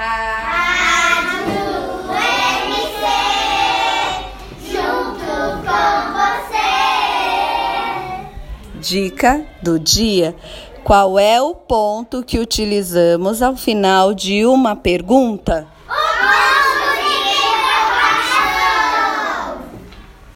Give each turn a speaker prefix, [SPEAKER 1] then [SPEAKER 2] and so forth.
[SPEAKER 1] Rádio MC, junto com você.
[SPEAKER 2] Dica do dia: qual é o ponto que utilizamos ao final de uma pergunta?